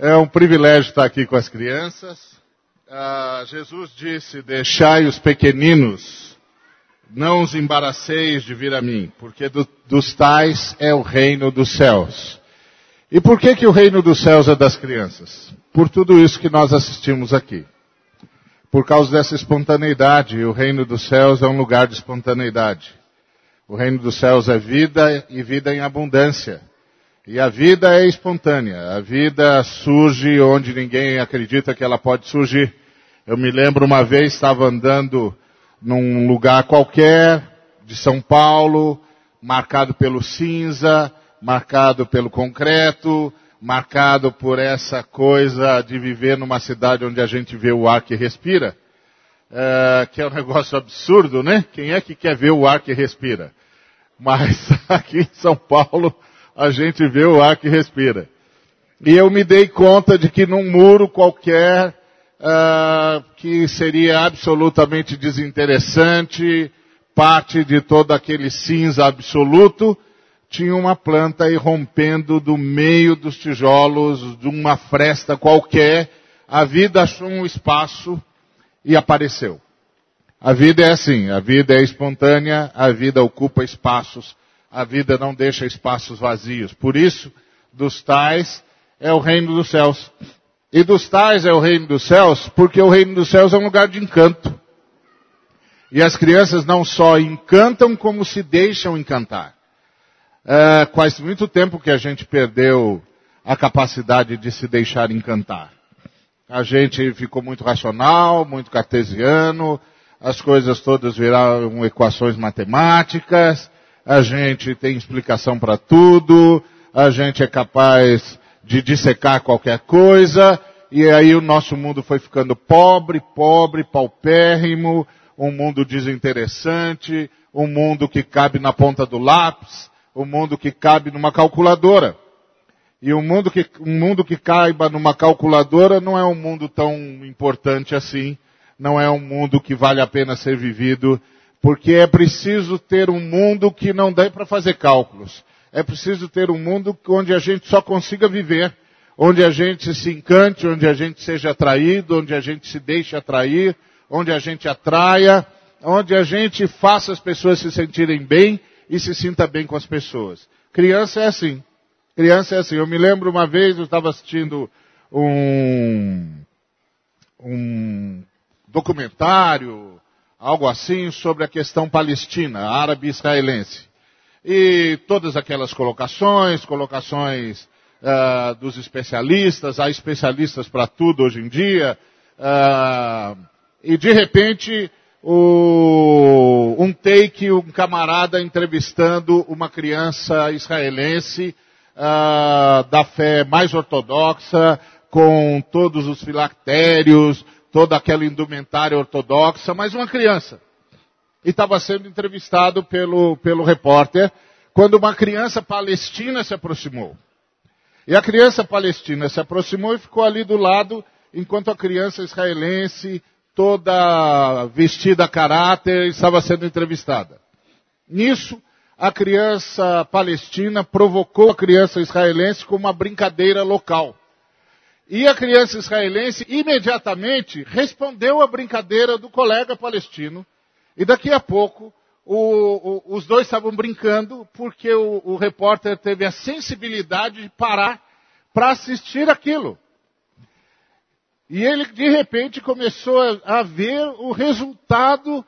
É um privilégio estar aqui com as crianças. Ah, Jesus disse: Deixai os pequeninos, não os embaraceis de vir a mim, porque do, dos tais é o reino dos céus. E por que, que o reino dos céus é das crianças? Por tudo isso que nós assistimos aqui. Por causa dessa espontaneidade, o reino dos céus é um lugar de espontaneidade. O reino dos céus é vida e vida em abundância. E a vida é espontânea. A vida surge onde ninguém acredita que ela pode surgir. Eu me lembro uma vez, estava andando num lugar qualquer de São Paulo, marcado pelo cinza, marcado pelo concreto, marcado por essa coisa de viver numa cidade onde a gente vê o ar que respira, é, que é um negócio absurdo, né? Quem é que quer ver o ar que respira? Mas aqui em São Paulo a gente vê o ar que respira. E eu me dei conta de que num muro qualquer, uh, que seria absolutamente desinteressante, parte de todo aquele cinza absoluto, tinha uma planta irrompendo do meio dos tijolos de uma fresta qualquer. A vida achou um espaço e apareceu. A vida é assim, a vida é espontânea, a vida ocupa espaços, a vida não deixa espaços vazios. Por isso, dos tais é o reino dos céus. E dos tais é o reino dos céus, porque o reino dos céus é um lugar de encanto. E as crianças não só encantam, como se deixam encantar. É, faz muito tempo que a gente perdeu a capacidade de se deixar encantar. A gente ficou muito racional, muito cartesiano, as coisas todas viraram equações matemáticas, a gente tem explicação para tudo, a gente é capaz de dissecar qualquer coisa, e aí o nosso mundo foi ficando pobre, pobre, paupérrimo, um mundo desinteressante, um mundo que cabe na ponta do lápis, um mundo que cabe numa calculadora. E um mundo que, um mundo que caiba numa calculadora não é um mundo tão importante assim, não é um mundo que vale a pena ser vivido, porque é preciso ter um mundo que não dê para fazer cálculos. É preciso ter um mundo onde a gente só consiga viver, onde a gente se encante, onde a gente seja atraído, onde a gente se deixe atrair, onde a gente atraia, onde a gente faça as pessoas se sentirem bem e se sinta bem com as pessoas. Criança é assim. Criança é assim. Eu me lembro uma vez, eu estava assistindo um, um documentário, algo assim, sobre a questão palestina, árabe-israelense. E todas aquelas colocações, colocações uh, dos especialistas, há especialistas para tudo hoje em dia, uh, e de repente o, um take, um camarada entrevistando uma criança israelense uh, da fé mais ortodoxa, com todos os filactérios, toda aquela indumentária ortodoxa, mas uma criança. E estava sendo entrevistado pelo, pelo repórter quando uma criança palestina se aproximou. E a criança palestina se aproximou e ficou ali do lado, enquanto a criança israelense, toda vestida a caráter, estava sendo entrevistada. Nisso, a criança palestina provocou a criança israelense com uma brincadeira local. E a criança israelense imediatamente respondeu à brincadeira do colega palestino. E daqui a pouco, o, o, os dois estavam brincando porque o, o repórter teve a sensibilidade de parar para assistir aquilo. E ele, de repente, começou a, a ver o resultado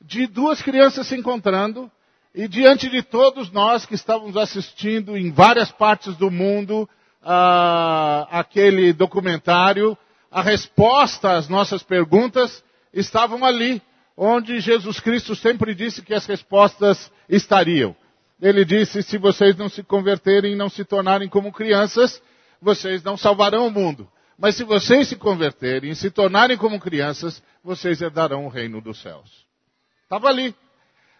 de duas crianças se encontrando e diante de todos nós que estávamos assistindo em várias partes do mundo, ah, aquele documentário, a resposta às nossas perguntas estavam ali, onde Jesus Cristo sempre disse que as respostas estariam. Ele disse: se vocês não se converterem e não se tornarem como crianças, vocês não salvarão o mundo. Mas se vocês se converterem e se tornarem como crianças, vocês herdarão o reino dos céus. Estava ali.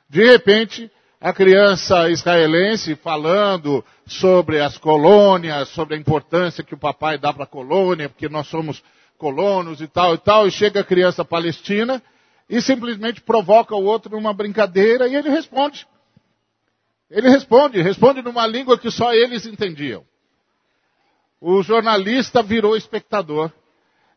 De repente, a criança israelense falando sobre as colônias, sobre a importância que o papai dá para a colônia, porque nós somos colonos e tal e tal, e chega a criança palestina e simplesmente provoca o outro numa brincadeira e ele responde. Ele responde, responde numa língua que só eles entendiam. O jornalista virou espectador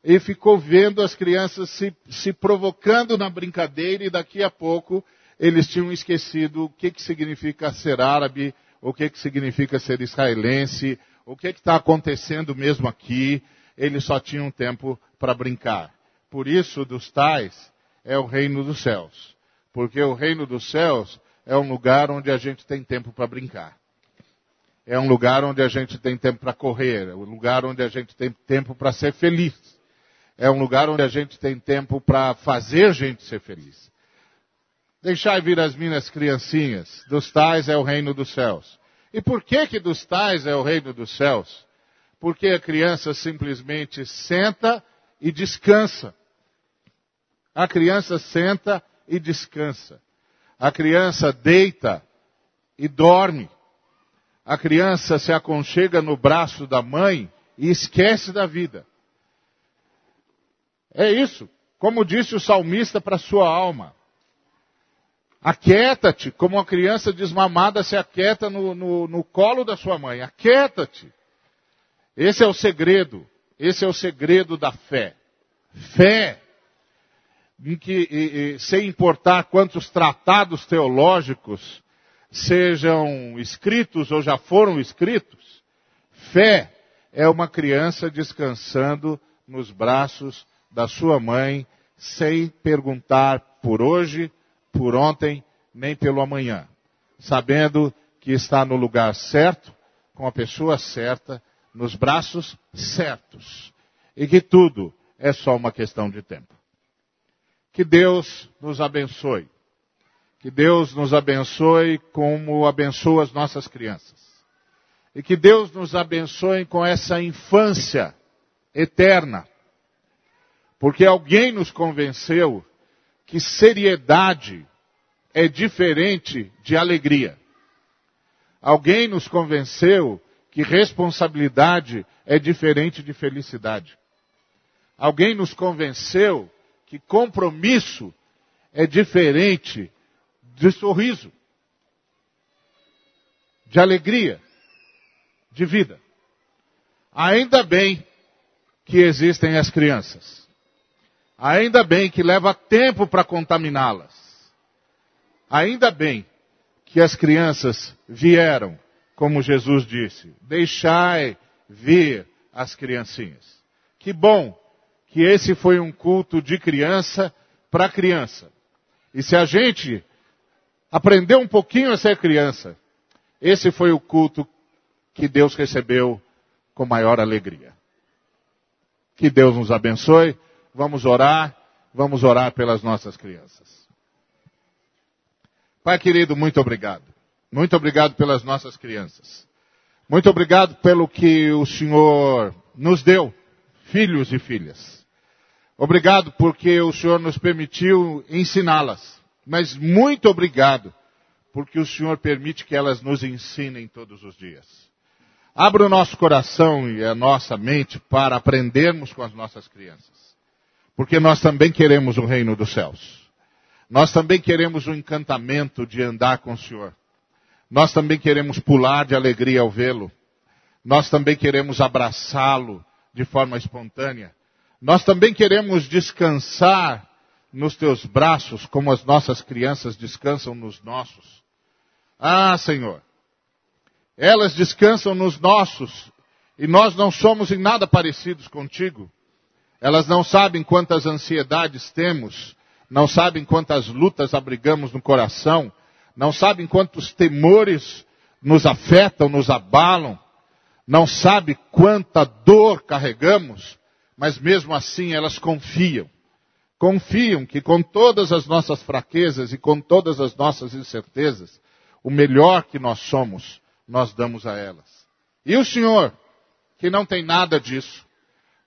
e ficou vendo as crianças se, se provocando na brincadeira e daqui a pouco eles tinham esquecido o que, que significa ser árabe, o que, que significa ser israelense, o que está acontecendo mesmo aqui. Eles só tinham tempo para brincar. Por isso, dos tais, é o reino dos céus. Porque o reino dos céus é um lugar onde a gente tem tempo para brincar. É um lugar onde a gente tem tempo para correr. É um lugar onde a gente tem tempo para ser feliz. É um lugar onde a gente tem tempo para fazer gente ser feliz. Deixai vir as minhas criancinhas, dos tais é o reino dos céus. E por que que dos tais é o reino dos céus? Porque a criança simplesmente senta e descansa. A criança senta e descansa. A criança deita e dorme. A criança se aconchega no braço da mãe e esquece da vida. É isso. Como disse o salmista para sua alma. Aquieta-te, como uma criança desmamada se aquieta no, no, no colo da sua mãe. Aquieta-te. Esse é o segredo. Esse é o segredo da fé. Fé. Em que, e, e, sem importar quantos tratados teológicos sejam escritos ou já foram escritos, fé é uma criança descansando nos braços da sua mãe, sem perguntar por hoje, por ontem, nem pelo amanhã, sabendo que está no lugar certo, com a pessoa certa, nos braços certos, e que tudo é só uma questão de tempo. Que Deus nos abençoe. Que Deus nos abençoe como abençoa as nossas crianças. E que Deus nos abençoe com essa infância eterna. Porque alguém nos convenceu que seriedade é diferente de alegria. Alguém nos convenceu que responsabilidade é diferente de felicidade. Alguém nos convenceu que compromisso é diferente de sorriso, de alegria, de vida. Ainda bem que existem as crianças. Ainda bem que leva tempo para contaminá-las. Ainda bem que as crianças vieram, como Jesus disse, deixai vir as criancinhas. Que bom que esse foi um culto de criança para criança. E se a gente aprendeu um pouquinho a ser criança, esse foi o culto que Deus recebeu com maior alegria. Que Deus nos abençoe. Vamos orar, vamos orar pelas nossas crianças. Pai querido, muito obrigado. Muito obrigado pelas nossas crianças. Muito obrigado pelo que o Senhor nos deu, filhos e filhas. Obrigado porque o Senhor nos permitiu ensiná-las. Mas muito obrigado porque o Senhor permite que elas nos ensinem todos os dias. Abra o nosso coração e a nossa mente para aprendermos com as nossas crianças. Porque nós também queremos o reino dos céus. Nós também queremos o encantamento de andar com o Senhor. Nós também queremos pular de alegria ao vê-lo. Nós também queremos abraçá-lo de forma espontânea. Nós também queremos descansar nos teus braços, como as nossas crianças descansam nos nossos. Ah, Senhor, elas descansam nos nossos e nós não somos em nada parecidos contigo. Elas não sabem quantas ansiedades temos, não sabem quantas lutas abrigamos no coração, não sabem quantos temores nos afetam, nos abalam, não sabem quanta dor carregamos, mas mesmo assim elas confiam. Confiam que com todas as nossas fraquezas e com todas as nossas incertezas, o melhor que nós somos, nós damos a elas. E o Senhor, que não tem nada disso,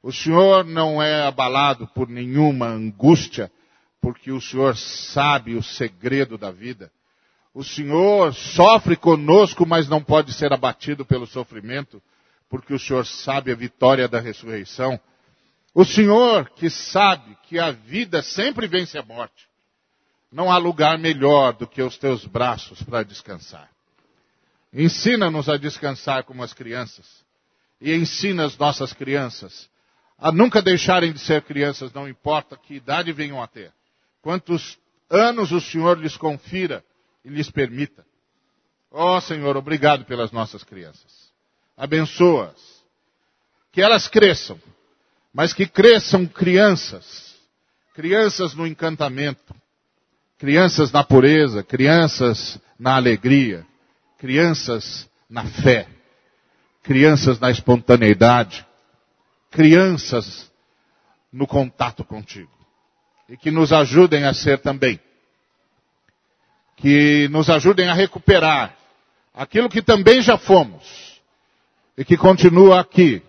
o Senhor não é abalado por nenhuma angústia, porque o Senhor sabe o segredo da vida. O Senhor sofre conosco, mas não pode ser abatido pelo sofrimento, porque o Senhor sabe a vitória da ressurreição. O Senhor que sabe que a vida sempre vence a morte. Não há lugar melhor do que os teus braços para descansar. Ensina-nos a descansar como as crianças e ensina as nossas crianças a nunca deixarem de ser crianças, não importa que idade venham a ter. Quantos anos o Senhor lhes confira e lhes permita. Ó oh, Senhor, obrigado pelas nossas crianças. Abençoa-as. Que elas cresçam, mas que cresçam crianças. Crianças no encantamento, crianças na pureza, crianças na alegria, crianças na fé, crianças na espontaneidade, crianças no contato contigo. E que nos ajudem a ser também. Que nos ajudem a recuperar aquilo que também já fomos. E que continua aqui.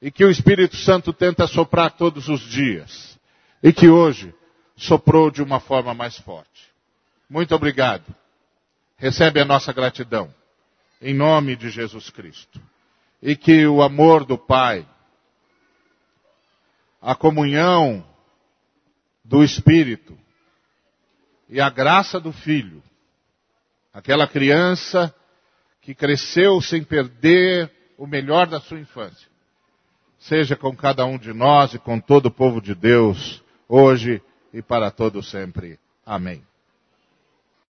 E que o Espírito Santo tenta soprar todos os dias. E que hoje soprou de uma forma mais forte. Muito obrigado. Recebe a nossa gratidão. Em nome de Jesus Cristo. E que o amor do Pai, a comunhão do Espírito e a graça do Filho, aquela criança que cresceu sem perder o melhor da sua infância, seja com cada um de nós e com todo o povo de Deus, hoje e para todo sempre. Amém.